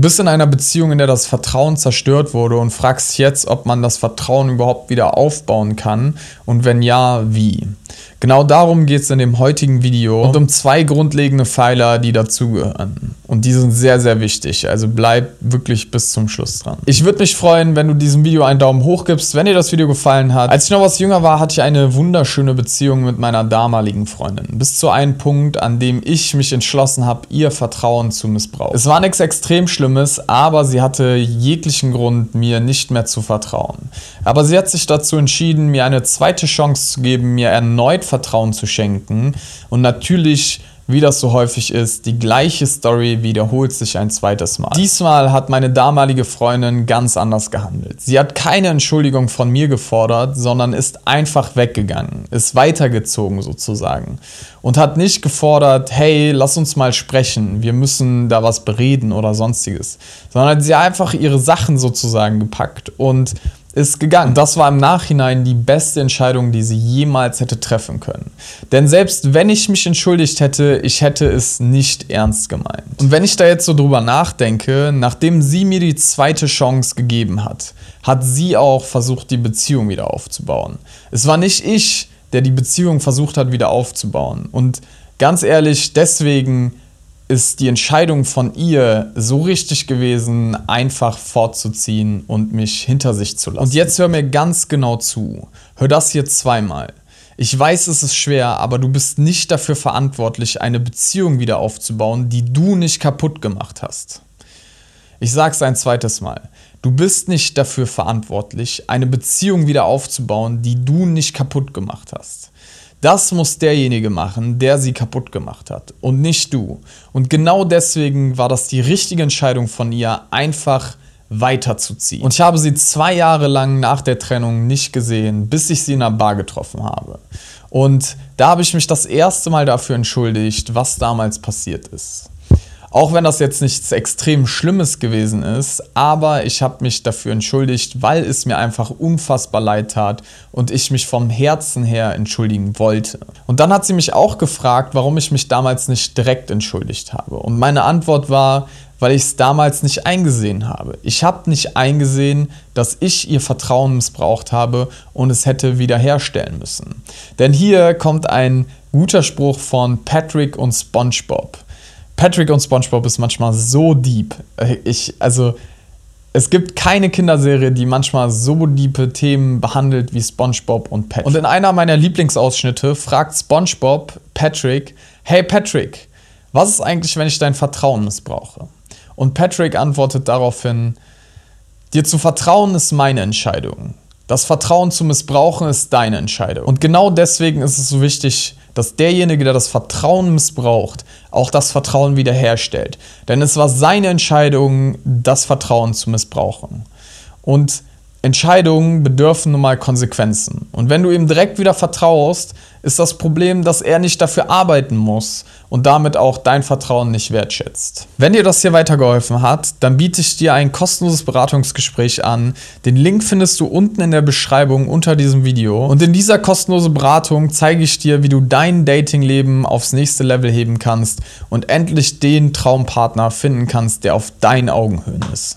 Du bist in einer Beziehung, in der das Vertrauen zerstört wurde und fragst jetzt, ob man das Vertrauen überhaupt wieder aufbauen kann und wenn ja, wie. Genau darum geht es in dem heutigen Video und um zwei grundlegende Pfeiler, die dazugehören. Und die sind sehr, sehr wichtig. Also bleib wirklich bis zum Schluss dran. Ich würde mich freuen, wenn du diesem Video einen Daumen hoch gibst, wenn dir das Video gefallen hat. Als ich noch was jünger war, hatte ich eine wunderschöne Beziehung mit meiner damaligen Freundin. Bis zu einem Punkt, an dem ich mich entschlossen habe, ihr Vertrauen zu missbrauchen. Es war nichts extrem Schlimmes, aber sie hatte jeglichen Grund, mir nicht mehr zu vertrauen. Aber sie hat sich dazu entschieden, mir eine zweite Chance zu geben, mir erneut Vertrauen zu schenken. Und natürlich wie das so häufig ist, die gleiche Story wiederholt sich ein zweites Mal. Diesmal hat meine damalige Freundin ganz anders gehandelt. Sie hat keine Entschuldigung von mir gefordert, sondern ist einfach weggegangen, ist weitergezogen sozusagen und hat nicht gefordert, hey, lass uns mal sprechen, wir müssen da was bereden oder sonstiges, sondern sie hat einfach ihre Sachen sozusagen gepackt und ist gegangen. Das war im Nachhinein die beste Entscheidung, die sie jemals hätte treffen können. Denn selbst wenn ich mich entschuldigt hätte, ich hätte es nicht ernst gemeint. Und wenn ich da jetzt so drüber nachdenke, nachdem sie mir die zweite Chance gegeben hat, hat sie auch versucht, die Beziehung wieder aufzubauen. Es war nicht ich, der die Beziehung versucht hat, wieder aufzubauen. Und ganz ehrlich, deswegen ist die Entscheidung von ihr so richtig gewesen, einfach fortzuziehen und mich hinter sich zu lassen. Und jetzt hör mir ganz genau zu. Hör das hier zweimal. Ich weiß, es ist schwer, aber du bist nicht dafür verantwortlich, eine Beziehung wieder aufzubauen, die du nicht kaputt gemacht hast. Ich sag's ein zweites Mal. Du bist nicht dafür verantwortlich, eine Beziehung wieder aufzubauen, die du nicht kaputt gemacht hast. Das muss derjenige machen, der sie kaputt gemacht hat und nicht du. Und genau deswegen war das die richtige Entscheidung von ihr, einfach weiterzuziehen. Und ich habe sie zwei Jahre lang nach der Trennung nicht gesehen, bis ich sie in einer Bar getroffen habe. Und da habe ich mich das erste Mal dafür entschuldigt, was damals passiert ist. Auch wenn das jetzt nichts extrem Schlimmes gewesen ist, aber ich habe mich dafür entschuldigt, weil es mir einfach unfassbar leid tat und ich mich vom Herzen her entschuldigen wollte. Und dann hat sie mich auch gefragt, warum ich mich damals nicht direkt entschuldigt habe. Und meine Antwort war, weil ich es damals nicht eingesehen habe. Ich habe nicht eingesehen, dass ich ihr Vertrauen missbraucht habe und es hätte wiederherstellen müssen. Denn hier kommt ein guter Spruch von Patrick und SpongeBob. Patrick und SpongeBob ist manchmal so deep. Ich, also, es gibt keine Kinderserie, die manchmal so diepe Themen behandelt wie SpongeBob und Patrick. Und in einer meiner Lieblingsausschnitte fragt SpongeBob Patrick: Hey Patrick, was ist eigentlich, wenn ich dein Vertrauen missbrauche? Und Patrick antwortet daraufhin: Dir zu vertrauen ist meine Entscheidung. Das Vertrauen zu missbrauchen ist deine Entscheidung. Und genau deswegen ist es so wichtig, dass derjenige, der das Vertrauen missbraucht, auch das Vertrauen wiederherstellt. Denn es war seine Entscheidung, das Vertrauen zu missbrauchen. Und Entscheidungen bedürfen nun mal Konsequenzen. Und wenn du ihm direkt wieder vertraust, ist das Problem, dass er nicht dafür arbeiten muss und damit auch dein Vertrauen nicht wertschätzt. Wenn dir das hier weitergeholfen hat, dann biete ich dir ein kostenloses Beratungsgespräch an. Den Link findest du unten in der Beschreibung unter diesem Video. Und in dieser kostenlosen Beratung zeige ich dir, wie du dein Datingleben aufs nächste Level heben kannst und endlich den Traumpartner finden kannst, der auf deinen Augenhöhen ist.